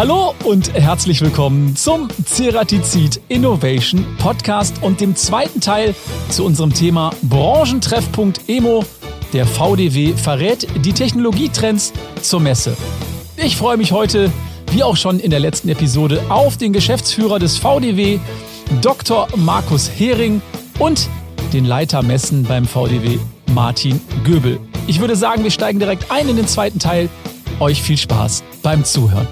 Hallo und herzlich willkommen zum Ceratizid Innovation Podcast und dem zweiten Teil zu unserem Thema Branchentreffpunkt Emo. Der VDW verrät die Technologietrends zur Messe. Ich freue mich heute, wie auch schon in der letzten Episode, auf den Geschäftsführer des VDW, Dr. Markus Hering und den Leiter Messen beim VDW, Martin Göbel. Ich würde sagen, wir steigen direkt ein in den zweiten Teil. Euch viel Spaß beim Zuhören.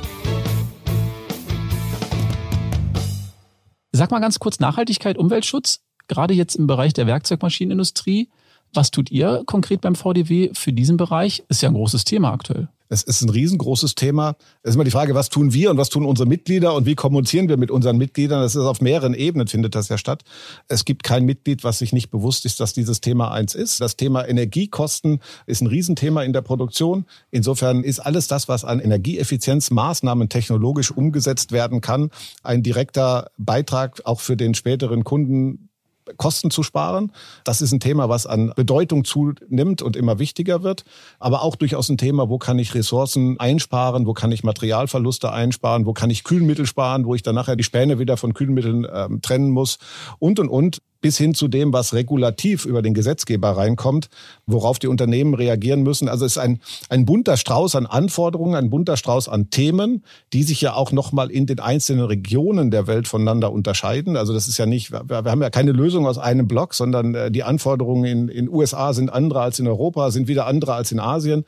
Sag mal ganz kurz Nachhaltigkeit, Umweltschutz, gerade jetzt im Bereich der Werkzeugmaschinenindustrie. Was tut ihr konkret beim VDW für diesen Bereich? Ist ja ein großes Thema aktuell. Es ist ein riesengroßes Thema. Es ist immer die Frage, was tun wir und was tun unsere Mitglieder und wie kommunizieren wir mit unseren Mitgliedern? Das ist auf mehreren Ebenen findet das ja statt. Es gibt kein Mitglied, was sich nicht bewusst ist, dass dieses Thema eins ist. Das Thema Energiekosten ist ein Riesenthema in der Produktion. Insofern ist alles das, was an Energieeffizienzmaßnahmen technologisch umgesetzt werden kann, ein direkter Beitrag auch für den späteren Kunden Kosten zu sparen. Das ist ein Thema, was an Bedeutung zunimmt und immer wichtiger wird. Aber auch durchaus ein Thema, wo kann ich Ressourcen einsparen, wo kann ich Materialverluste einsparen, wo kann ich Kühlmittel sparen, wo ich dann nachher die Späne wieder von Kühlmitteln ähm, trennen muss und und und bis hin zu dem, was regulativ über den Gesetzgeber reinkommt, worauf die Unternehmen reagieren müssen. Also es ist ein, ein bunter Strauß an Anforderungen, ein bunter Strauß an Themen, die sich ja auch nochmal in den einzelnen Regionen der Welt voneinander unterscheiden. Also das ist ja nicht, wir, wir haben ja keine Lösung aus einem Block, sondern äh, die Anforderungen in, in USA sind andere als in Europa, sind wieder andere als in Asien.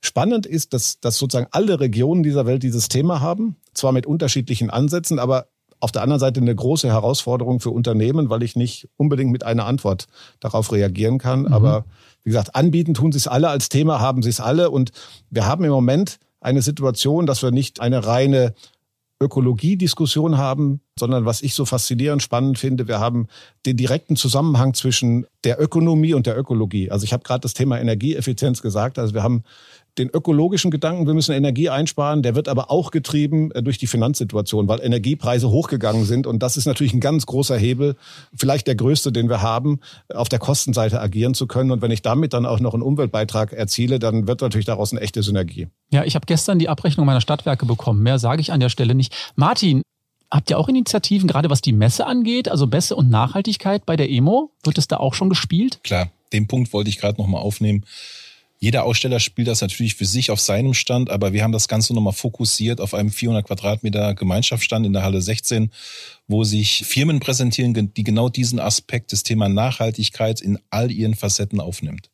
Spannend ist, dass, dass sozusagen alle Regionen dieser Welt dieses Thema haben, zwar mit unterschiedlichen Ansätzen, aber auf der anderen Seite eine große Herausforderung für Unternehmen, weil ich nicht unbedingt mit einer Antwort darauf reagieren kann. Mhm. Aber wie gesagt, anbieten tun sie es alle als Thema, haben sie es alle. Und wir haben im Moment eine Situation, dass wir nicht eine reine Ökologiediskussion haben, sondern was ich so faszinierend spannend finde, wir haben den direkten Zusammenhang zwischen der Ökonomie und der Ökologie. Also ich habe gerade das Thema Energieeffizienz gesagt. Also wir haben den ökologischen Gedanken, wir müssen Energie einsparen, der wird aber auch getrieben äh, durch die Finanzsituation, weil Energiepreise hochgegangen sind. Und das ist natürlich ein ganz großer Hebel, vielleicht der größte, den wir haben, auf der Kostenseite agieren zu können. Und wenn ich damit dann auch noch einen Umweltbeitrag erziele, dann wird natürlich daraus eine echte Synergie. Ja, ich habe gestern die Abrechnung meiner Stadtwerke bekommen. Mehr sage ich an der Stelle nicht. Martin, Habt ihr auch Initiativen, gerade was die Messe angeht, also Messe und Nachhaltigkeit bei der EMO? Wird es da auch schon gespielt? Klar, den Punkt wollte ich gerade nochmal aufnehmen. Jeder Aussteller spielt das natürlich für sich auf seinem Stand, aber wir haben das Ganze nochmal fokussiert auf einem 400 Quadratmeter Gemeinschaftsstand in der Halle 16, wo sich Firmen präsentieren, die genau diesen Aspekt des Thema Nachhaltigkeit in all ihren Facetten aufnimmt.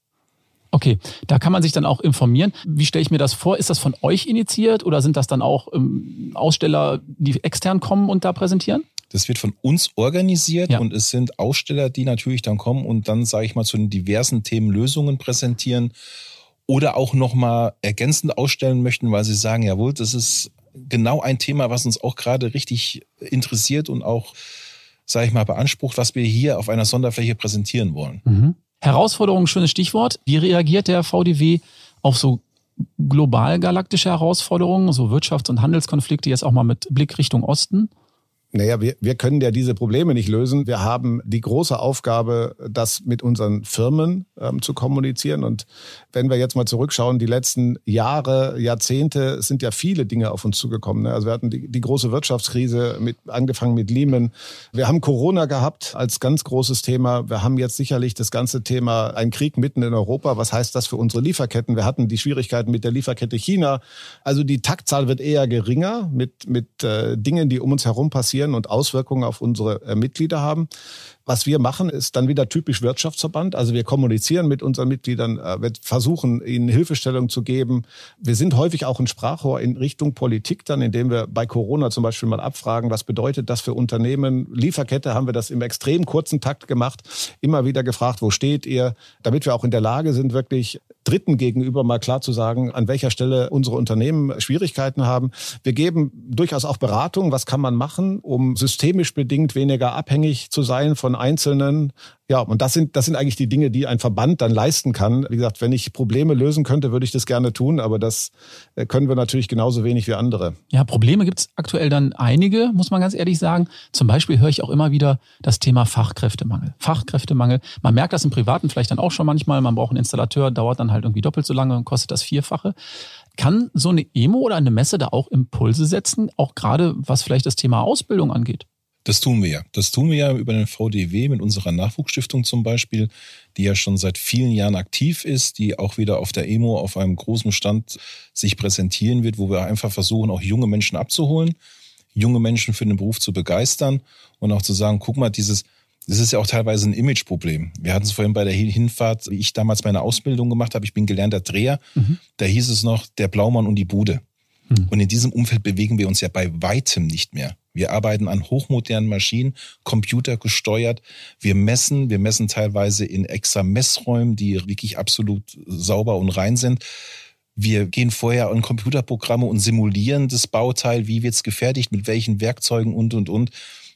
Okay, da kann man sich dann auch informieren. Wie stelle ich mir das vor? Ist das von euch initiiert oder sind das dann auch ähm, Aussteller, die extern kommen und da präsentieren? Das wird von uns organisiert ja. und es sind Aussteller, die natürlich dann kommen und dann, sage ich mal, zu den diversen Themen Lösungen präsentieren oder auch nochmal ergänzend ausstellen möchten, weil sie sagen, jawohl, das ist genau ein Thema, was uns auch gerade richtig interessiert und auch, sage ich mal, beansprucht, was wir hier auf einer Sonderfläche präsentieren wollen. Mhm. Herausforderung, schönes Stichwort. Wie reagiert der VDW auf so global galaktische Herausforderungen, so Wirtschafts- und Handelskonflikte jetzt auch mal mit Blick Richtung Osten? Naja, wir, wir können ja diese Probleme nicht lösen. Wir haben die große Aufgabe, das mit unseren Firmen ähm, zu kommunizieren. Und wenn wir jetzt mal zurückschauen, die letzten Jahre, Jahrzehnte sind ja viele Dinge auf uns zugekommen. Ne? Also wir hatten die, die große Wirtschaftskrise, mit, angefangen mit Lehman. Wir haben Corona gehabt als ganz großes Thema. Wir haben jetzt sicherlich das ganze Thema ein Krieg mitten in Europa. Was heißt das für unsere Lieferketten? Wir hatten die Schwierigkeiten mit der Lieferkette China. Also die Taktzahl wird eher geringer mit, mit äh, Dingen, die um uns herum passieren passieren und Auswirkungen auf unsere äh, Mitglieder haben. Was wir machen, ist dann wieder typisch Wirtschaftsverband. Also wir kommunizieren mit unseren Mitgliedern, äh, wir versuchen ihnen Hilfestellung zu geben. Wir sind häufig auch ein Sprachrohr in Richtung Politik dann, indem wir bei Corona zum Beispiel mal abfragen, was bedeutet das für Unternehmen? Lieferkette haben wir das im extrem kurzen Takt gemacht. Immer wieder gefragt, wo steht ihr? Damit wir auch in der Lage sind, wirklich Dritten gegenüber mal klar zu sagen, an welcher Stelle unsere Unternehmen Schwierigkeiten haben. Wir geben durchaus auch Beratung, was kann man machen, um systemisch bedingt weniger abhängig zu sein von einzelnen Ja, und das sind, das sind eigentlich die Dinge, die ein Verband dann leisten kann. Wie gesagt, wenn ich Probleme lösen könnte, würde ich das gerne tun, aber das äh, können wir natürlich genauso wenig wie andere. Ja, Probleme gibt es aktuell dann einige, muss man ganz ehrlich sagen. Zum Beispiel höre ich auch immer wieder das Thema Fachkräftemangel. Fachkräftemangel. Man merkt das im Privaten vielleicht dann auch schon manchmal. Man braucht einen Installateur, dauert dann halt irgendwie doppelt so lange und kostet das Vierfache. Kann so eine EMO oder eine Messe da auch Impulse setzen, auch gerade was vielleicht das Thema Ausbildung angeht? Das tun wir ja. Das tun wir ja über den VDW mit unserer Nachwuchsstiftung zum Beispiel, die ja schon seit vielen Jahren aktiv ist, die auch wieder auf der EMO auf einem großen Stand sich präsentieren wird, wo wir einfach versuchen, auch junge Menschen abzuholen, junge Menschen für den Beruf zu begeistern und auch zu sagen, guck mal, dieses, das ist ja auch teilweise ein Imageproblem. Wir hatten es vorhin bei der Hinfahrt, wie ich damals meine Ausbildung gemacht habe. Ich bin gelernter Dreher. Mhm. Da hieß es noch der Blaumann und die Bude. Mhm. Und in diesem Umfeld bewegen wir uns ja bei weitem nicht mehr. Wir arbeiten an hochmodernen Maschinen, computergesteuert. Wir messen, wir messen teilweise in extra Messräumen, die wirklich absolut sauber und rein sind. Wir gehen vorher an Computerprogramme und simulieren das Bauteil, wie wird es gefertigt, mit welchen Werkzeugen und, und, und.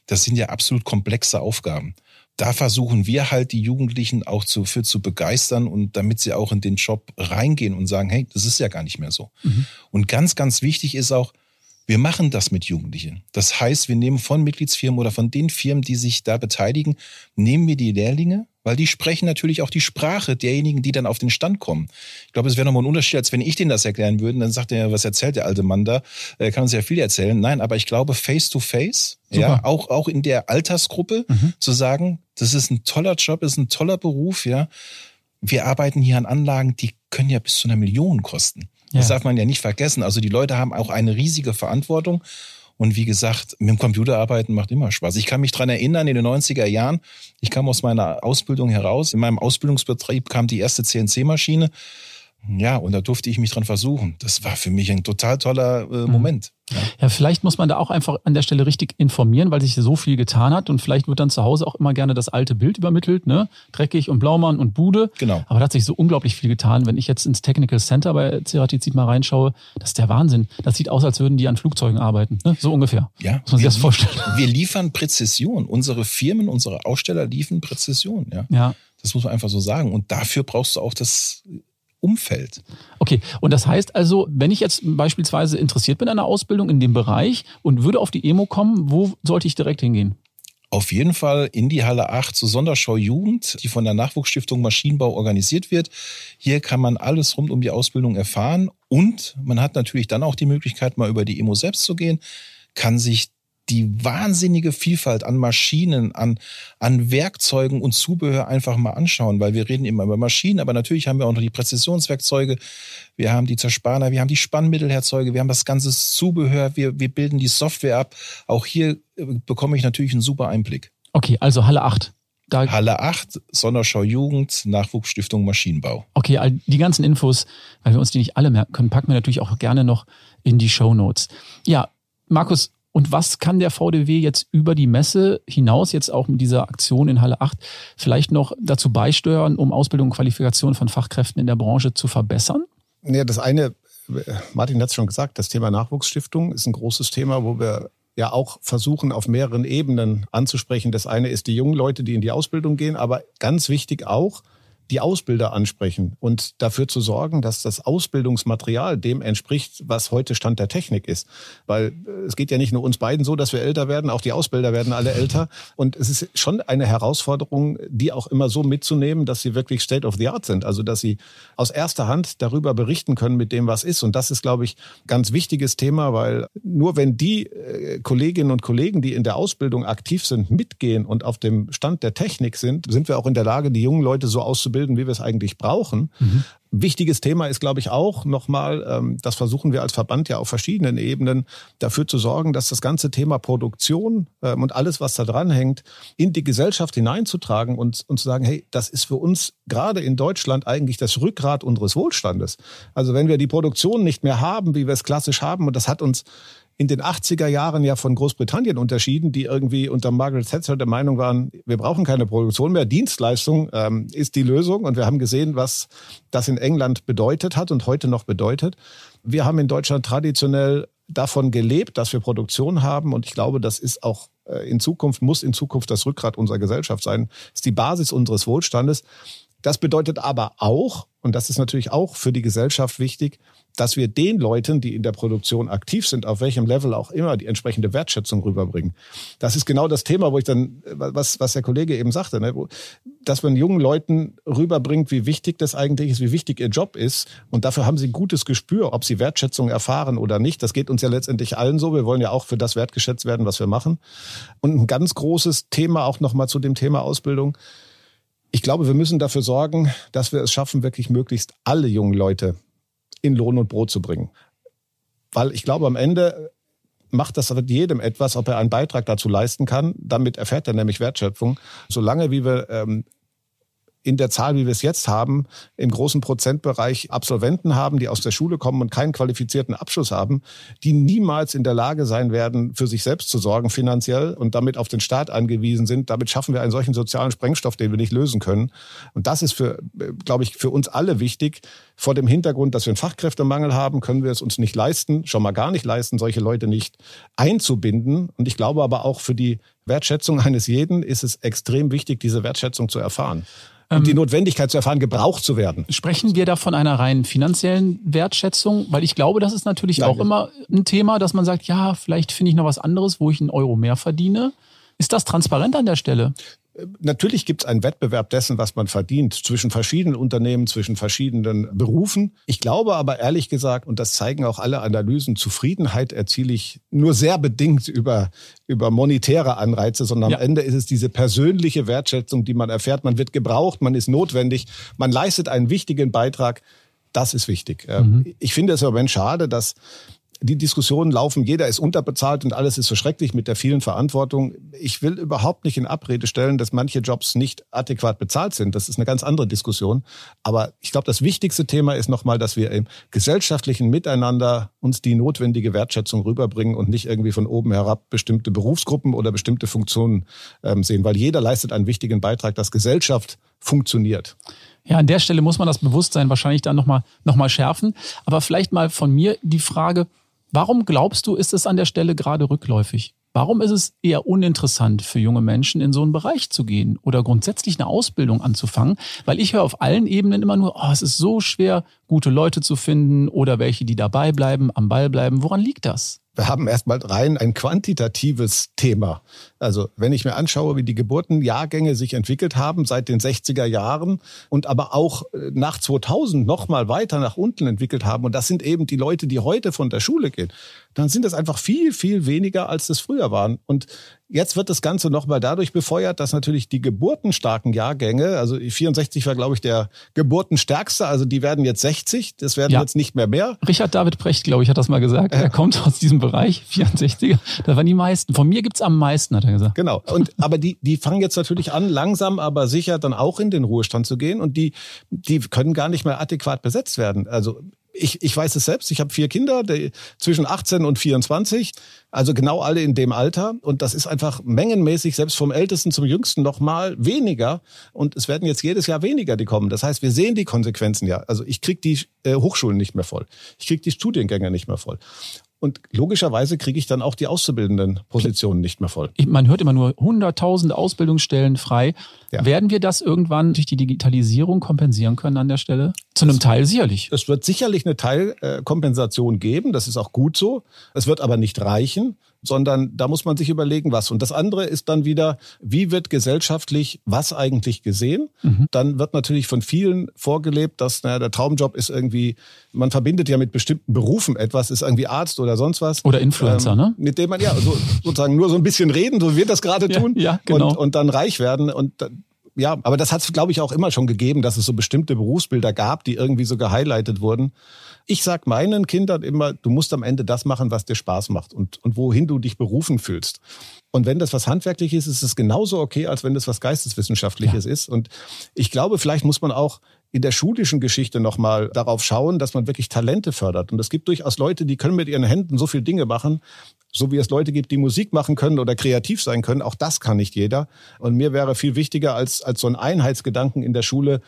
Das sind ja absolut komplexe Aufgaben. Da versuchen wir halt die Jugendlichen auch zu, für zu begeistern und damit sie auch in den Job reingehen und sagen, hey, das ist ja gar nicht mehr so. Mhm. Und ganz, ganz wichtig ist auch, wir machen das mit Jugendlichen. Das heißt, wir nehmen von Mitgliedsfirmen oder von den Firmen, die sich da beteiligen, nehmen wir die Lehrlinge, weil die sprechen natürlich auch die Sprache derjenigen, die dann auf den Stand kommen. Ich glaube, es wäre nochmal ein Unterschied, als wenn ich denen das erklären würde. Dann sagt er, was erzählt der alte Mann da? Er kann uns ja viel erzählen. Nein, aber ich glaube, face to face, Super. ja, auch, auch in der Altersgruppe mhm. zu sagen, das ist ein toller Job, ist ein toller Beruf, ja. Wir arbeiten hier an Anlagen, die können ja bis zu einer Million kosten. Das darf man ja nicht vergessen. Also die Leute haben auch eine riesige Verantwortung. Und wie gesagt, mit dem Computer arbeiten macht immer Spaß. Ich kann mich dran erinnern, in den 90er Jahren, ich kam aus meiner Ausbildung heraus. In meinem Ausbildungsbetrieb kam die erste CNC-Maschine. Ja, und da durfte ich mich dran versuchen. Das war für mich ein total toller äh, mhm. Moment. Ja. ja, vielleicht muss man da auch einfach an der Stelle richtig informieren, weil sich so viel getan hat und vielleicht wird dann zu Hause auch immer gerne das alte Bild übermittelt, ne? Dreckig und Blaumann und Bude. Genau. Aber da hat sich so unglaublich viel getan. Wenn ich jetzt ins Technical Center bei Ceratizid mal reinschaue, das ist der Wahnsinn. Das sieht aus, als würden die an Flugzeugen arbeiten, ne? So ungefähr. Ja. Muss man sich das vorstellen. Wir liefern Präzision. Unsere Firmen, unsere Aussteller liefern Präzision, ja. Ja. Das muss man einfach so sagen. Und dafür brauchst du auch das Umfeld. Okay, und das heißt also, wenn ich jetzt beispielsweise interessiert bin an einer Ausbildung in dem Bereich und würde auf die EMO kommen, wo sollte ich direkt hingehen? Auf jeden Fall in die Halle 8 zur Sonderschau Jugend, die von der Nachwuchsstiftung Maschinenbau organisiert wird. Hier kann man alles rund um die Ausbildung erfahren und man hat natürlich dann auch die Möglichkeit, mal über die EMO selbst zu gehen, kann sich die wahnsinnige Vielfalt an Maschinen, an, an Werkzeugen und Zubehör einfach mal anschauen, weil wir reden immer über Maschinen, aber natürlich haben wir auch noch die Präzisionswerkzeuge, wir haben die Zerspanner, wir haben die Spannmittelherzeuge, wir haben das ganze Zubehör, wir, wir bilden die Software ab. Auch hier äh, bekomme ich natürlich einen super Einblick. Okay, also Halle 8. Da Halle 8, Sonderschau Jugend, Nachwuchsstiftung Maschinenbau. Okay, all die ganzen Infos, weil wir uns die nicht alle merken können, packen wir natürlich auch gerne noch in die Show Notes. Ja, Markus, und was kann der VDW jetzt über die Messe hinaus, jetzt auch mit dieser Aktion in Halle 8, vielleicht noch dazu beisteuern, um Ausbildung und Qualifikation von Fachkräften in der Branche zu verbessern? Ja, das eine, Martin hat es schon gesagt, das Thema Nachwuchsstiftung ist ein großes Thema, wo wir ja auch versuchen, auf mehreren Ebenen anzusprechen. Das eine ist die jungen Leute, die in die Ausbildung gehen, aber ganz wichtig auch, die Ausbilder ansprechen und dafür zu sorgen, dass das Ausbildungsmaterial dem entspricht, was heute Stand der Technik ist. Weil äh, es geht ja nicht nur uns beiden so, dass wir älter werden, auch die Ausbilder werden alle älter. Und es ist schon eine Herausforderung, die auch immer so mitzunehmen, dass sie wirklich State of the Art sind. Also dass sie aus erster Hand darüber berichten können mit dem, was ist. Und das ist, glaube ich, ganz wichtiges Thema, weil nur wenn die äh, Kolleginnen und Kollegen, die in der Ausbildung aktiv sind, mitgehen und auf dem Stand der Technik sind, sind wir auch in der Lage, die jungen Leute so auszubilden, bilden, wie wir es eigentlich brauchen. Mhm. Wichtiges Thema ist, glaube ich, auch nochmal, ähm, das versuchen wir als Verband ja auf verschiedenen Ebenen, dafür zu sorgen, dass das ganze Thema Produktion ähm, und alles, was da dran hängt, in die Gesellschaft hineinzutragen und, und zu sagen, hey, das ist für uns gerade in Deutschland eigentlich das Rückgrat unseres Wohlstandes. Also wenn wir die Produktion nicht mehr haben, wie wir es klassisch haben, und das hat uns in den 80er Jahren ja von Großbritannien unterschieden, die irgendwie unter Margaret Thatcher der Meinung waren, wir brauchen keine Produktion mehr, Dienstleistung ähm, ist die Lösung. Und wir haben gesehen, was das in England bedeutet hat und heute noch bedeutet. Wir haben in Deutschland traditionell davon gelebt, dass wir Produktion haben. Und ich glaube, das ist auch äh, in Zukunft, muss in Zukunft das Rückgrat unserer Gesellschaft sein, ist die Basis unseres Wohlstandes. Das bedeutet aber auch, und das ist natürlich auch für die Gesellschaft wichtig, dass wir den Leuten, die in der Produktion aktiv sind, auf welchem Level auch immer, die entsprechende Wertschätzung rüberbringen. Das ist genau das Thema, wo ich dann, was, was der Kollege eben sagte, ne, dass man jungen Leuten rüberbringt, wie wichtig das eigentlich ist, wie wichtig ihr Job ist. Und dafür haben sie ein gutes Gespür, ob sie Wertschätzung erfahren oder nicht. Das geht uns ja letztendlich allen so. Wir wollen ja auch für das wertgeschätzt werden, was wir machen. Und ein ganz großes Thema auch nochmal zu dem Thema Ausbildung. Ich glaube, wir müssen dafür sorgen, dass wir es schaffen, wirklich möglichst alle jungen Leute in Lohn und Brot zu bringen. Weil ich glaube, am Ende macht das jedem etwas, ob er einen Beitrag dazu leisten kann. Damit erfährt er nämlich Wertschöpfung. Solange wie wir ähm, in der Zahl, wie wir es jetzt haben, im großen Prozentbereich Absolventen haben, die aus der Schule kommen und keinen qualifizierten Abschluss haben, die niemals in der Lage sein werden, für sich selbst zu sorgen finanziell und damit auf den Staat angewiesen sind. Damit schaffen wir einen solchen sozialen Sprengstoff, den wir nicht lösen können. Und das ist für, glaube ich, für uns alle wichtig. Vor dem Hintergrund, dass wir einen Fachkräftemangel haben, können wir es uns nicht leisten, schon mal gar nicht leisten, solche Leute nicht einzubinden. Und ich glaube aber auch für die Wertschätzung eines jeden ist es extrem wichtig, diese Wertschätzung zu erfahren die ähm, Notwendigkeit zu erfahren, gebraucht zu werden. Sprechen wir da von einer rein finanziellen Wertschätzung? Weil ich glaube, das ist natürlich Nein. auch immer ein Thema, dass man sagt, ja, vielleicht finde ich noch was anderes, wo ich einen Euro mehr verdiene. Ist das transparent an der Stelle? Natürlich gibt es einen Wettbewerb dessen, was man verdient, zwischen verschiedenen Unternehmen, zwischen verschiedenen Berufen. Ich glaube aber ehrlich gesagt, und das zeigen auch alle Analysen, Zufriedenheit erziele ich nur sehr bedingt über, über monetäre Anreize, sondern ja. am Ende ist es diese persönliche Wertschätzung, die man erfährt. Man wird gebraucht, man ist notwendig, man leistet einen wichtigen Beitrag. Das ist wichtig. Ähm, mhm. Ich finde es im Moment schade, dass die Diskussionen laufen, jeder ist unterbezahlt und alles ist so schrecklich mit der vielen Verantwortung. Ich will überhaupt nicht in Abrede stellen, dass manche Jobs nicht adäquat bezahlt sind. Das ist eine ganz andere Diskussion. Aber ich glaube, das wichtigste Thema ist nochmal, dass wir im gesellschaftlichen Miteinander uns die notwendige Wertschätzung rüberbringen und nicht irgendwie von oben herab bestimmte Berufsgruppen oder bestimmte Funktionen ähm, sehen, weil jeder leistet einen wichtigen Beitrag, dass Gesellschaft funktioniert. Ja, an der Stelle muss man das Bewusstsein wahrscheinlich dann nochmal noch mal schärfen. Aber vielleicht mal von mir die Frage, Warum glaubst du, ist es an der Stelle gerade rückläufig? Warum ist es eher uninteressant für junge Menschen, in so einen Bereich zu gehen oder grundsätzlich eine Ausbildung anzufangen? Weil ich höre auf allen Ebenen immer nur, oh, es ist so schwer, gute Leute zu finden oder welche, die dabei bleiben, am Ball bleiben. Woran liegt das? Wir haben erstmal rein ein quantitatives Thema. Also wenn ich mir anschaue, wie die Geburtenjahrgänge sich entwickelt haben seit den 60er Jahren und aber auch äh, nach 2000 noch mal weiter nach unten entwickelt haben und das sind eben die Leute, die heute von der Schule gehen, dann sind das einfach viel, viel weniger, als das früher waren. Und Jetzt wird das Ganze nochmal dadurch befeuert, dass natürlich die geburtenstarken Jahrgänge, also 64 war, glaube ich, der geburtenstärkste, also die werden jetzt 60, das werden ja. jetzt nicht mehr mehr. Richard David Precht, glaube ich, hat das mal gesagt. Er kommt aus diesem Bereich, 64er, da waren die meisten. Von mir gibt's am meisten, hat er gesagt. Genau. Und, aber die, die fangen jetzt natürlich an, langsam, aber sicher dann auch in den Ruhestand zu gehen und die, die können gar nicht mehr adäquat besetzt werden. Also ich, ich weiß es selbst, ich habe vier Kinder die, zwischen 18 und 24, also genau alle in dem Alter. Und das ist einfach mengenmäßig, selbst vom Ältesten zum Jüngsten noch mal weniger. Und es werden jetzt jedes Jahr weniger, die kommen. Das heißt, wir sehen die Konsequenzen ja. Also ich kriege die äh, Hochschulen nicht mehr voll. Ich kriege die Studiengänge nicht mehr voll. Und logischerweise kriege ich dann auch die auszubildenden Positionen nicht mehr voll. Man hört immer nur 100.000 Ausbildungsstellen frei. Ja. Werden wir das irgendwann durch die Digitalisierung kompensieren können an der Stelle? Zu einem es, Teil sicherlich. Es wird sicherlich eine Teilkompensation geben. Das ist auch gut so. Es wird aber nicht reichen sondern da muss man sich überlegen, was. Und das andere ist dann wieder, wie wird gesellschaftlich was eigentlich gesehen? Mhm. Dann wird natürlich von vielen vorgelebt, dass naja, der Traumjob ist irgendwie, man verbindet ja mit bestimmten Berufen etwas, ist irgendwie Arzt oder sonst was. Oder Influencer, ähm, ne? Mit dem man ja so, sozusagen nur so ein bisschen reden, so wie wir das gerade tun. Ja, ja genau. Und, und dann reich werden. Und ja, aber das hat es, glaube ich, auch immer schon gegeben, dass es so bestimmte Berufsbilder gab, die irgendwie so gehighlightet wurden. Ich sag meinen Kindern immer, du musst am Ende das machen, was dir Spaß macht und, und wohin du dich berufen fühlst. Und wenn das was Handwerkliches ist, ist es genauso okay, als wenn das was Geisteswissenschaftliches ja. ist. Und ich glaube, vielleicht muss man auch in der schulischen Geschichte nochmal darauf schauen, dass man wirklich Talente fördert. Und es gibt durchaus Leute, die können mit ihren Händen so viele Dinge machen, so wie es Leute gibt, die Musik machen können oder kreativ sein können. Auch das kann nicht jeder. Und mir wäre viel wichtiger als, als so ein Einheitsgedanken in der Schule,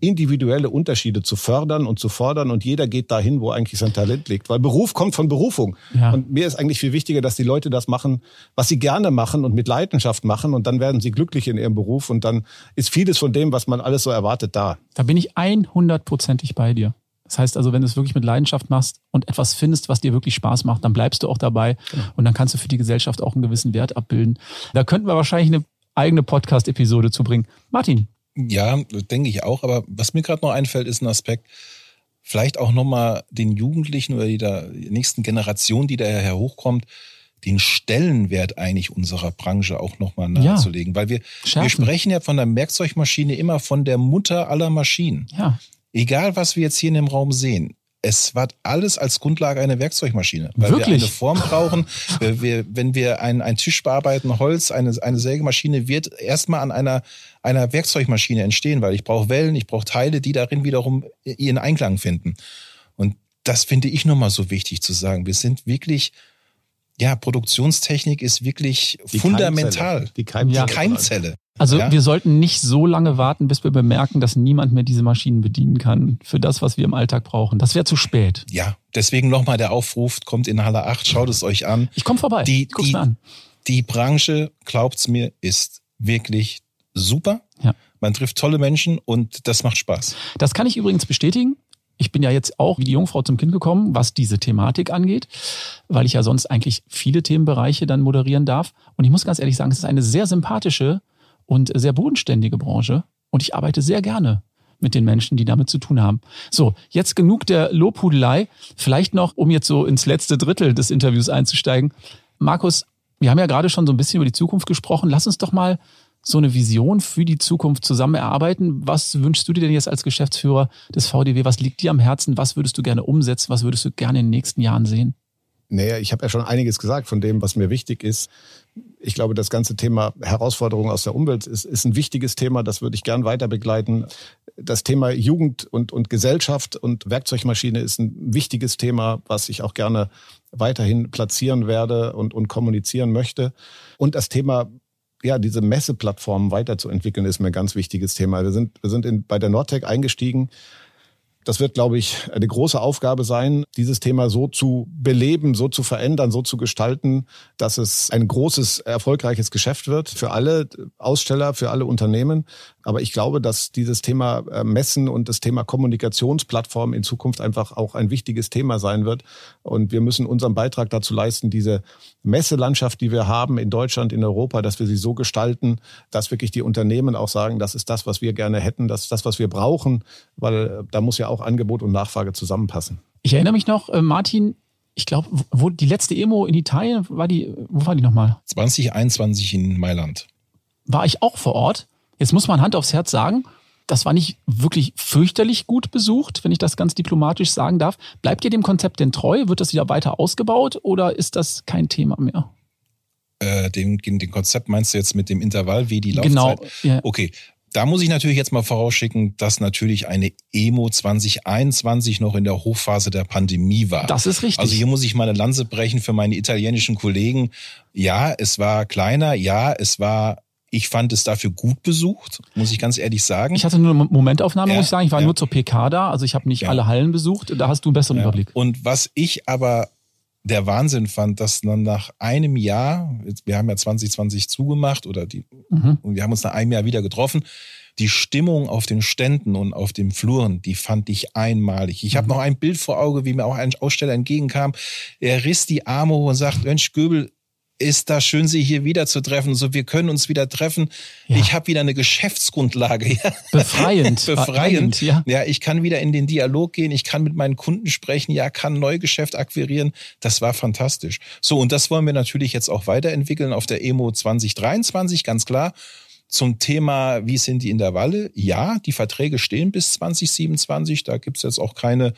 individuelle Unterschiede zu fördern und zu fordern und jeder geht dahin, wo eigentlich sein Talent liegt. Weil Beruf kommt von Berufung. Ja. Und mir ist eigentlich viel wichtiger, dass die Leute das machen, was sie gerne machen und mit Leidenschaft machen und dann werden sie glücklich in ihrem Beruf und dann ist vieles von dem, was man alles so erwartet, da. Da bin ich 100%ig bei dir. Das heißt also, wenn du es wirklich mit Leidenschaft machst und etwas findest, was dir wirklich Spaß macht, dann bleibst du auch dabei genau. und dann kannst du für die Gesellschaft auch einen gewissen Wert abbilden. Da könnten wir wahrscheinlich eine eigene Podcast-Episode zu bringen. Martin, ja, denke ich auch. Aber was mir gerade noch einfällt, ist ein Aspekt, vielleicht auch nochmal den Jugendlichen oder der nächsten Generation, die daher hochkommt, den Stellenwert eigentlich unserer Branche auch nochmal nahezulegen. Ja. Weil wir, wir sprechen ja von der Werkzeugmaschine immer von der Mutter aller Maschinen. Ja. Egal, was wir jetzt hier in dem Raum sehen es war alles als Grundlage eine Werkzeugmaschine. Weil Wirklich? wir eine Form brauchen. wir, wenn wir einen, einen Tisch bearbeiten, Holz, eine, eine Sägemaschine wird erstmal an einer, einer Werkzeugmaschine entstehen, weil ich brauche Wellen, ich brauche Teile, die darin wiederum ihren Einklang finden. Und das finde ich nochmal so wichtig zu sagen. Wir sind wirklich, ja, Produktionstechnik ist wirklich die fundamental. Keimzelle. Die Keimzelle. Die Keimzelle. Also ja? wir sollten nicht so lange warten, bis wir bemerken, dass niemand mehr diese Maschinen bedienen kann für das, was wir im Alltag brauchen. Das wäre zu spät. Ja, deswegen nochmal der Aufruf, kommt in Halle 8, schaut es euch an. Ich komme vorbei, die, guck's die, mir an. Die Branche, glaubt's mir, ist wirklich super. Ja. Man trifft tolle Menschen und das macht Spaß. Das kann ich übrigens bestätigen. Ich bin ja jetzt auch wie die Jungfrau zum Kind gekommen, was diese Thematik angeht, weil ich ja sonst eigentlich viele Themenbereiche dann moderieren darf. Und ich muss ganz ehrlich sagen, es ist eine sehr sympathische und sehr bodenständige Branche. Und ich arbeite sehr gerne mit den Menschen, die damit zu tun haben. So, jetzt genug der Lobhudelei. Vielleicht noch, um jetzt so ins letzte Drittel des Interviews einzusteigen. Markus, wir haben ja gerade schon so ein bisschen über die Zukunft gesprochen. Lass uns doch mal so eine Vision für die Zukunft zusammen erarbeiten. Was wünschst du dir denn jetzt als Geschäftsführer des VDW? Was liegt dir am Herzen? Was würdest du gerne umsetzen? Was würdest du gerne in den nächsten Jahren sehen? Naja, ich habe ja schon einiges gesagt von dem, was mir wichtig ist. Ich glaube, das ganze Thema Herausforderungen aus der Umwelt ist, ist ein wichtiges Thema. Das würde ich gern weiter begleiten. Das Thema Jugend und, und Gesellschaft und Werkzeugmaschine ist ein wichtiges Thema, was ich auch gerne weiterhin platzieren werde und, und kommunizieren möchte. Und das Thema ja, diese Messeplattformen weiterzuentwickeln, ist mir ein ganz wichtiges Thema. Wir sind, wir sind in, bei der Nordtech eingestiegen das wird, glaube ich, eine große Aufgabe sein, dieses Thema so zu beleben, so zu verändern, so zu gestalten, dass es ein großes, erfolgreiches Geschäft wird für alle Aussteller, für alle Unternehmen. Aber ich glaube, dass dieses Thema äh, Messen und das Thema Kommunikationsplattform in Zukunft einfach auch ein wichtiges Thema sein wird. Und wir müssen unseren Beitrag dazu leisten, diese Messelandschaft, die wir haben in Deutschland, in Europa, dass wir sie so gestalten, dass wirklich die Unternehmen auch sagen, das ist das, was wir gerne hätten, das ist das, was wir brauchen, weil äh, da muss ja auch Angebot und Nachfrage zusammenpassen. Ich erinnere mich noch, äh, Martin, ich glaube, wo die letzte Emo in Italien war die, wo war die nochmal? 2021 in Mailand. War ich auch vor Ort. Jetzt muss man Hand aufs Herz sagen, das war nicht wirklich fürchterlich gut besucht, wenn ich das ganz diplomatisch sagen darf. Bleibt ihr dem Konzept denn treu? Wird das wieder weiter ausgebaut oder ist das kein Thema mehr? Äh, den, den Konzept meinst du jetzt mit dem Intervall, wie die Laufzeit? Genau. Ja. Okay. Da muss ich natürlich jetzt mal vorausschicken, dass natürlich eine Emo 2021 noch in der Hochphase der Pandemie war. Das ist richtig. Also hier muss ich mal eine Lanze brechen für meine italienischen Kollegen. Ja, es war kleiner. Ja, es war ich fand es dafür gut besucht, muss ich ganz ehrlich sagen. Ich hatte nur eine Momentaufnahme, ja, muss ich sagen. Ich war ja. nur zur PK da, also ich habe nicht ja. alle Hallen besucht. Da hast du einen besseren Überblick. Und was ich aber der Wahnsinn fand, dass dann nach einem Jahr, wir haben ja 2020 zugemacht oder die, mhm. und wir haben uns nach einem Jahr wieder getroffen, die Stimmung auf den Ständen und auf den Fluren, die fand ich einmalig. Ich mhm. habe noch ein Bild vor Auge, wie mir auch ein Aussteller entgegenkam. Er riss die Arme hoch und sagt, Mensch, Göbel, ist das schön, Sie hier wieder zu treffen. So, wir können uns wieder treffen. Ja. Ich habe wieder eine Geschäftsgrundlage. Ja. Befreiend. Befreiend. Ja. ja, ich kann wieder in den Dialog gehen. Ich kann mit meinen Kunden sprechen. Ja, kann Neugeschäft akquirieren. Das war fantastisch. So, und das wollen wir natürlich jetzt auch weiterentwickeln auf der EMO 2023, ganz klar. Zum Thema, wie sind die Intervalle? Ja, die Verträge stehen bis 2027. Da gibt's jetzt auch keine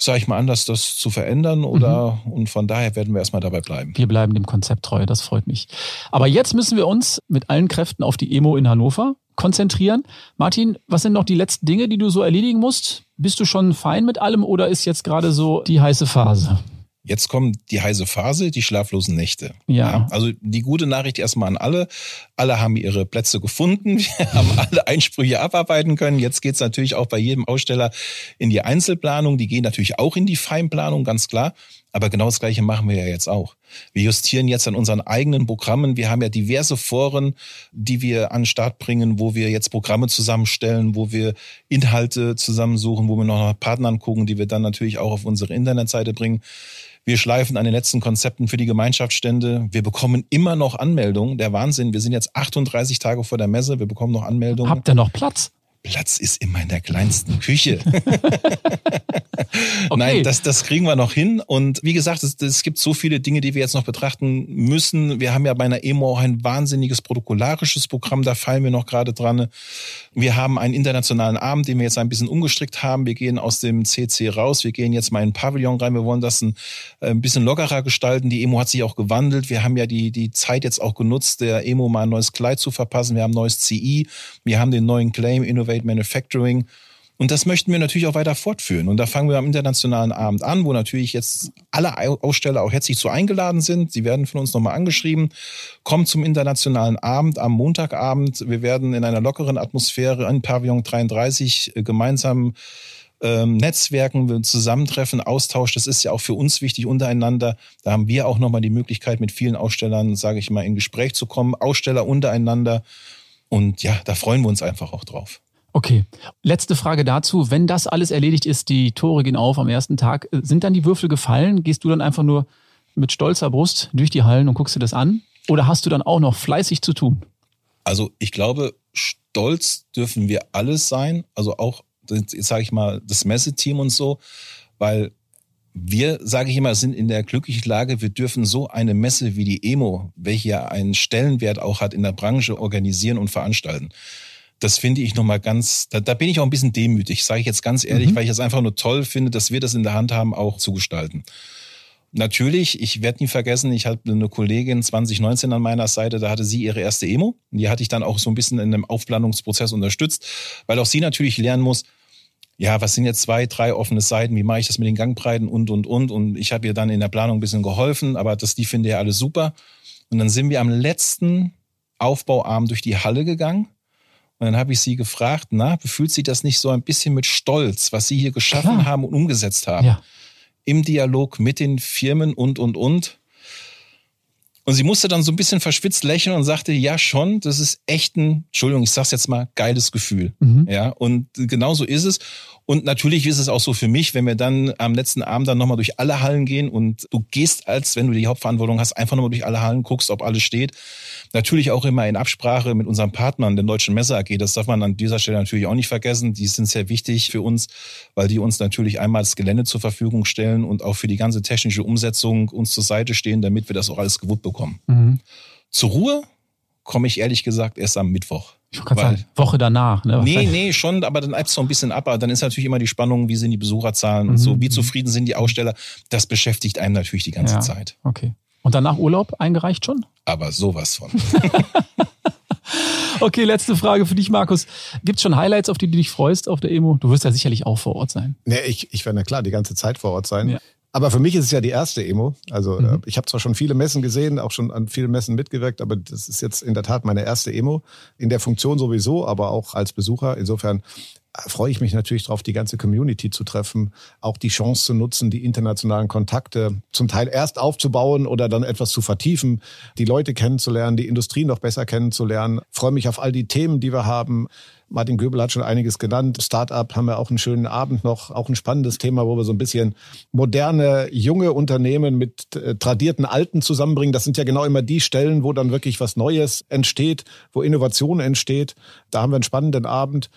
sage ich mal, anders das zu verändern oder mhm. und von daher werden wir erstmal dabei bleiben. Wir bleiben dem Konzept treu, das freut mich. Aber jetzt müssen wir uns mit allen Kräften auf die Emo in Hannover konzentrieren. Martin, was sind noch die letzten Dinge, die du so erledigen musst? Bist du schon fein mit allem oder ist jetzt gerade so die heiße Phase? Jetzt kommt die heiße Phase, die schlaflosen Nächte. Ja. ja. Also die gute Nachricht erstmal an alle. Alle haben ihre Plätze gefunden. Wir haben alle Einsprüche abarbeiten können. Jetzt geht's natürlich auch bei jedem Aussteller in die Einzelplanung. Die gehen natürlich auch in die Feinplanung, ganz klar. Aber genau das Gleiche machen wir ja jetzt auch. Wir justieren jetzt an unseren eigenen Programmen. Wir haben ja diverse Foren, die wir an den Start bringen, wo wir jetzt Programme zusammenstellen, wo wir Inhalte zusammensuchen, wo wir noch nach Partnern gucken, die wir dann natürlich auch auf unsere Internetseite bringen. Wir schleifen an den letzten Konzepten für die Gemeinschaftsstände. Wir bekommen immer noch Anmeldungen. Der Wahnsinn. Wir sind jetzt 38 Tage vor der Messe. Wir bekommen noch Anmeldungen. Habt ihr noch Platz? Platz ist immer in der kleinsten Küche. okay. Nein, das, das kriegen wir noch hin. Und wie gesagt, es, es gibt so viele Dinge, die wir jetzt noch betrachten müssen. Wir haben ja bei einer EMO auch ein wahnsinniges protokollarisches Programm, da fallen wir noch gerade dran. Wir haben einen internationalen Abend, den wir jetzt ein bisschen umgestrickt haben. Wir gehen aus dem CC raus, wir gehen jetzt mal in den Pavillon rein. Wir wollen das ein, äh, ein bisschen lockerer gestalten. Die EMO hat sich auch gewandelt. Wir haben ja die, die Zeit jetzt auch genutzt, der EMO mal ein neues Kleid zu verpassen. Wir haben ein neues CI, wir haben den neuen Claim Innovate Manufacturing. Und das möchten wir natürlich auch weiter fortführen. Und da fangen wir am internationalen Abend an, wo natürlich jetzt alle Aussteller auch herzlich zu eingeladen sind. Sie werden von uns nochmal angeschrieben. Kommt zum internationalen Abend am Montagabend. Wir werden in einer lockeren Atmosphäre in Pavillon 33 äh, gemeinsam ähm, Netzwerken, Zusammentreffen, Austausch. Das ist ja auch für uns wichtig untereinander. Da haben wir auch nochmal die Möglichkeit, mit vielen Ausstellern, sage ich mal, in Gespräch zu kommen. Aussteller untereinander. Und ja, da freuen wir uns einfach auch drauf. Okay, letzte Frage dazu. Wenn das alles erledigt ist, die Tore gehen auf am ersten Tag, sind dann die Würfel gefallen? Gehst du dann einfach nur mit stolzer Brust durch die Hallen und guckst dir das an? Oder hast du dann auch noch fleißig zu tun? Also ich glaube, stolz dürfen wir alles sein. Also auch, jetzt sage ich mal, das Messeteam und so, weil wir, sage ich immer, sind in der glücklichen Lage, wir dürfen so eine Messe wie die EMO, welche ja einen Stellenwert auch hat in der Branche, organisieren und veranstalten das finde ich nochmal ganz, da, da bin ich auch ein bisschen demütig, sage ich jetzt ganz ehrlich, mhm. weil ich es einfach nur toll finde, dass wir das in der Hand haben, auch zu gestalten. Natürlich, ich werde nie vergessen, ich hatte eine Kollegin 2019 an meiner Seite, da hatte sie ihre erste Emo. Die hatte ich dann auch so ein bisschen in einem Aufplanungsprozess unterstützt, weil auch sie natürlich lernen muss, ja, was sind jetzt zwei, drei offene Seiten, wie mache ich das mit den Gangbreiten und, und, und. Und ich habe ihr dann in der Planung ein bisschen geholfen, aber das, die finde ja alles super. Und dann sind wir am letzten Aufbauarm durch die Halle gegangen und dann habe ich sie gefragt, na, befühlt sie das nicht so ein bisschen mit Stolz, was sie hier geschaffen Klar. haben und umgesetzt haben? Ja. Im Dialog mit den Firmen und, und, und. Und sie musste dann so ein bisschen verschwitzt lächeln und sagte, ja schon, das ist echt ein, Entschuldigung, ich sag's jetzt mal, geiles Gefühl. Mhm. Ja, und genau so ist es. Und natürlich ist es auch so für mich, wenn wir dann am letzten Abend dann nochmal durch alle Hallen gehen und du gehst, als wenn du die Hauptverantwortung hast, einfach nochmal durch alle Hallen, guckst, ob alles steht. Natürlich auch immer in Absprache mit unseren Partnern, den Deutschen Messe AG. Das darf man an dieser Stelle natürlich auch nicht vergessen. Die sind sehr wichtig für uns, weil die uns natürlich einmal das Gelände zur Verfügung stellen und auch für die ganze technische Umsetzung uns zur Seite stehen, damit wir das auch alles gewuppt bekommen. Mhm. Zur Ruhe komme ich ehrlich gesagt erst am Mittwoch. Ich wollte gerade sagen, Woche danach. Ne? Nee, nee, schon, aber dann es so ein bisschen ab. Aber dann ist natürlich immer die Spannung, wie sind die Besucherzahlen mhm. und so, wie mhm. zufrieden sind die Aussteller. Das beschäftigt einem natürlich die ganze ja, Zeit. Okay. Und danach Urlaub eingereicht schon? Aber sowas von. okay, letzte Frage für dich, Markus. Gibt es schon Highlights, auf die du dich freust auf der Emo? Du wirst ja sicherlich auch vor Ort sein. Nee, ich, ich werde ja klar die ganze Zeit vor Ort sein. Ja. Aber für mich ist es ja die erste Emo. Also mhm. Äh, ich habe zwar schon viele Messen gesehen, auch schon an vielen Messen mitgewirkt, aber das ist jetzt in der Tat meine erste Emo. In der Funktion sowieso, aber auch als Besucher. Insofern äh, freue ich mich natürlich darauf, die ganze Community zu treffen, auch die Chance zu nutzen, die internationalen Kontakte zum Teil erst aufzubauen oder dann etwas zu vertiefen, die Leute kennenzulernen, die Industrie noch besser kennenzulernen. Ich freue mich auf all die Themen, die wir haben. Martin Göbel hat schon einiges genannt. Startup haben wir auch einen schönen Abend noch, auch ein spannendes Thema, wo wir so ein bisschen moderne, junge Unternehmen mit äh, tradierten Alten zusammenbringen. Das sind ja genau immer die Stellen, wo dann wirklich was Neues entsteht, wo Innovation entsteht. Da haben wir einen spannenden Abend.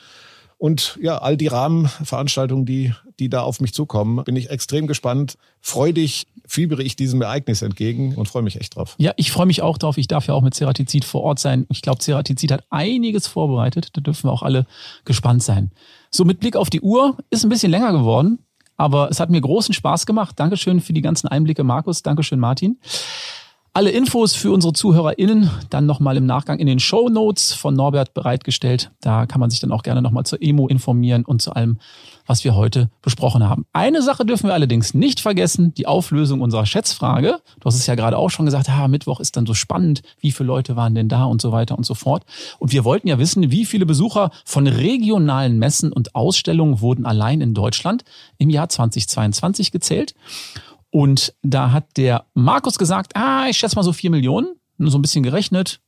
Und ja, all die Rahmenveranstaltungen, die, die da auf mich zukommen, bin ich extrem gespannt. Freudig fiebere ich diesem Ereignis entgegen und freue mich echt drauf. Ja, ich freue mich auch drauf. Ich darf ja auch mit Ceratizid vor Ort sein. Ich glaube, Ceratizid hat einiges vorbereitet. Da dürfen wir auch alle gespannt sein. So, mit Blick auf die Uhr ist ein bisschen länger geworden, aber es hat mir großen Spaß gemacht. Dankeschön für die ganzen Einblicke, Markus. Dankeschön, Martin. Alle Infos für unsere ZuhörerInnen dann nochmal im Nachgang in den Show Notes von Norbert bereitgestellt. Da kann man sich dann auch gerne nochmal zur Emo informieren und zu allem, was wir heute besprochen haben. Eine Sache dürfen wir allerdings nicht vergessen, die Auflösung unserer Schätzfrage. Du hast es ja gerade auch schon gesagt, ha, Mittwoch ist dann so spannend, wie viele Leute waren denn da und so weiter und so fort. Und wir wollten ja wissen, wie viele Besucher von regionalen Messen und Ausstellungen wurden allein in Deutschland im Jahr 2022 gezählt. Und da hat der Markus gesagt, ah, ich schätze mal so vier Millionen, nur so ein bisschen gerechnet,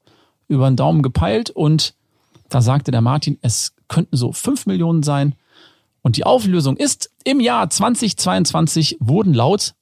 über den Daumen gepeilt. Und da sagte der Martin, es könnten so fünf Millionen sein. Und die Auflösung ist, im Jahr 2022 wurden laut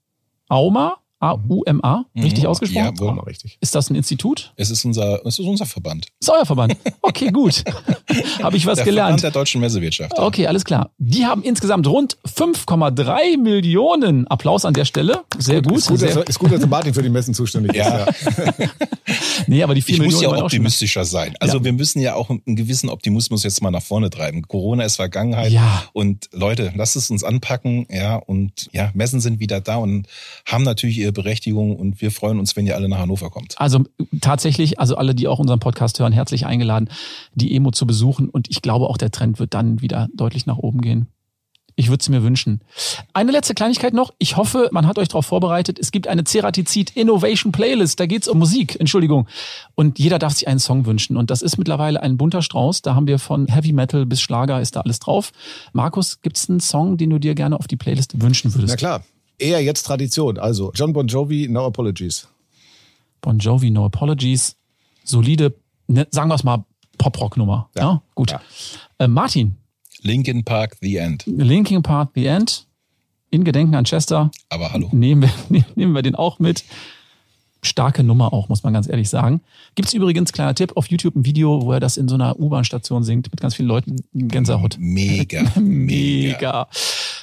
Auma A-U-M-A, mhm. richtig ausgesprochen? Ja, wohl mal richtig. Ist das ein Institut? Es ist unser, es ist unser Verband. Ist euer Verband. Okay, gut. Habe ich was der gelernt. Verband der deutschen Messewirtschaft. Okay, alles klar. Die haben insgesamt rund 5,3 Millionen. Applaus an der Stelle. Sehr gut. Ist gut, Sehr dass, ist gut dass Martin für die Messen zuständig ist. Ja. nee, aber die 4 Ich Millionen muss ja auch optimistischer sein. Also Ja. wir müssen ja auch einen gewissen Optimismus jetzt mal nach vorne treiben. Corona ist Vergangenheit. Ja. Und Leute, lasst es uns anpacken. Ja, und ja, Messen sind wieder da und haben natürlich ihre Berechtigung. Und wir freuen uns, wenn ihr alle nach Hannover kommt. Also tatsächlich, also alle, die auch unseren Podcast hören, herzlich eingeladen, die Emo zu besuchen. Und ich glaube, auch der Trend wird dann wieder deutlich nach oben gehen. Ich würde es mir wünschen. Eine letzte Kleinigkeit noch. Ich hoffe, man hat euch darauf vorbereitet. Es gibt eine Ceratizid Innovation Playlist. Da geht's um Musik, Entschuldigung. Und jeder darf sich einen Song wünschen. Und das ist mittlerweile ein bunter Strauß. Da haben wir von Heavy Metal bis Schlager ist da alles drauf. Markus, gibt's einen Song, den du dir gerne auf die Playlist wünschen würdest? Na klar. Eher jetzt Tradition. Also John Bon Jovi, No Apologies. Bon Jovi, No Apologies. Solide, ne, sagen wir es mal, Pop-Rock-Nummer. Ja. Ja. gut. Ja. Äh, Martin, Linkin Park, The End. Linkin Park, The End. In Gedenken an Chester. Aber hallo. Nehmen wir, nehmen wir den auch mit. Starke Nummer auch, muss man ganz ehrlich sagen. Gibt's übrigens, kleiner Tipp, auf YouTube ein Video, wo er das in so einer U-Bahn-Station singt, mit ganz vielen Leuten. Gänsehaut. Mega. Mega.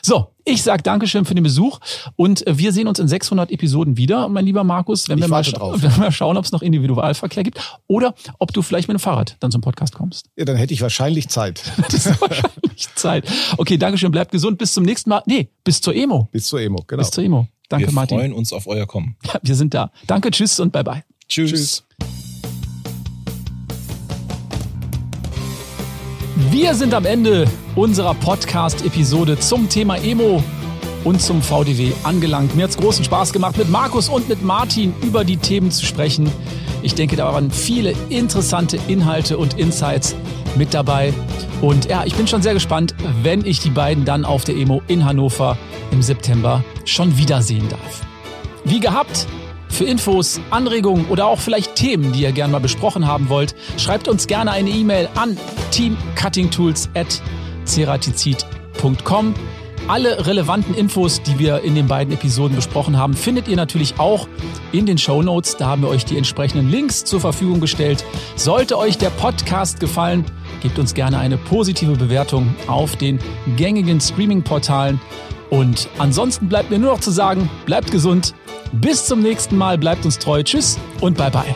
So, ich sag Dankeschön für den Besuch und äh, wir sehen uns in 600 Episoden wieder, mein lieber Markus, wenn Ich wir mal, drauf. wenn wir mal schauen, ob es noch Individualverkehr gibt oder ob du vielleicht mit dem Fahrrad dann zum Podcast kommst. Ja, dann hätte ich wahrscheinlich Zeit. Das ist wahrscheinlich Zeit. Okay, Dankeschön, bleibt gesund, bis zum nächsten Mal. Nee, bis zur Emo. Bis zur Emo, genau. Bis zur Emo. Danke, wir Martin. freuen uns auf euer Kommen. Ja, wir sind da. Danke, tschüss und bye bye. Tschüss. Tschüss. Wir sind am Ende unserer Podcast-Episode zum Thema Emo und zum VDW angelangt. Mir hat es großen Spaß gemacht, mit Markus und mit Martin über die Themen zu sprechen. Ich denke, da waren viele interessante Inhalte und Insights mit dabei. Und ja, ich bin schon sehr gespannt, wenn ich die beiden dann auf der Emo in Hannover im September schon wiedersehen darf. Wie gehabt, für Infos, Anregungen oder auch vielleicht Themen, die ihr gerne mal besprochen haben wollt, schreibt uns gerne eine E-Mail an teamcuttingtools.ceratizid.com. Alle relevanten Infos, die wir in den beiden Episoden besprochen haben, findet ihr natürlich auch in den Show Notes. Da haben wir euch die entsprechenden Links zur Verfügung gestellt. Sollte euch der Podcast gefallen, gebt uns gerne eine positive Bewertung auf den gängigen Streaming-Portalen. Und ansonsten bleibt mir nur noch zu sagen, bleibt gesund. Bis zum nächsten Mal, bleibt uns treu. Tschüss und bye bye.